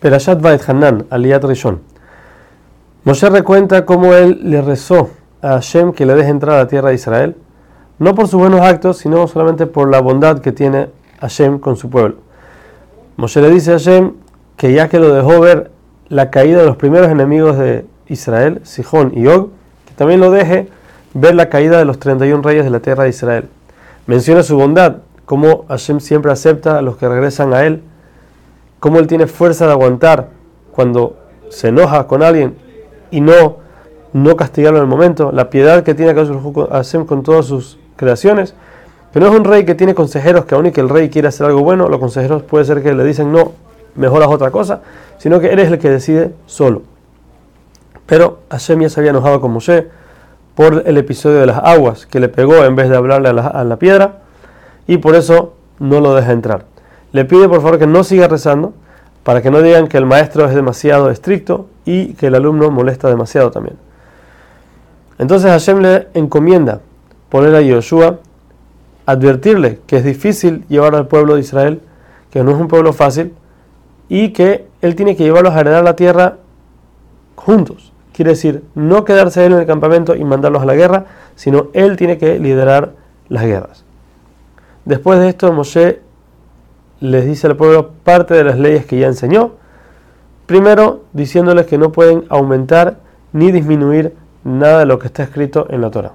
Perashat Vaet Hanan, Aliyat Rishon. Moshe recuenta cómo él le rezó a Hashem que le deje entrar a la tierra de Israel, no por sus buenos actos, sino solamente por la bondad que tiene Hashem con su pueblo. Moshe le dice a Hashem que ya que lo dejó ver la caída de los primeros enemigos de Israel, Sihón y Og, que también lo deje ver la caída de los 31 reyes de la tierra de Israel. Menciona su bondad, cómo Hashem siempre acepta a los que regresan a él cómo él tiene fuerza de aguantar cuando se enoja con alguien y no, no castigarlo en el momento, la piedad que tiene Hashem con todas sus creaciones, que no es un rey que tiene consejeros que aun y que el rey quiere hacer algo bueno, los consejeros puede ser que le dicen no, mejoras otra cosa, sino que él es el que decide solo. Pero Hashem ya se había enojado con Moshe por el episodio de las aguas que le pegó en vez de hablarle a la, a la piedra y por eso no lo deja entrar le pide por favor que no siga rezando para que no digan que el maestro es demasiado estricto y que el alumno molesta demasiado también. Entonces Hashem le encomienda poner a Yoshua, advertirle que es difícil llevar al pueblo de Israel, que no es un pueblo fácil, y que él tiene que llevarlos a heredar la tierra juntos. Quiere decir, no quedarse él en el campamento y mandarlos a la guerra, sino él tiene que liderar las guerras. Después de esto, Moshe les dice al pueblo parte de las leyes que ya enseñó. Primero, diciéndoles que no pueden aumentar ni disminuir nada de lo que está escrito en la Torah.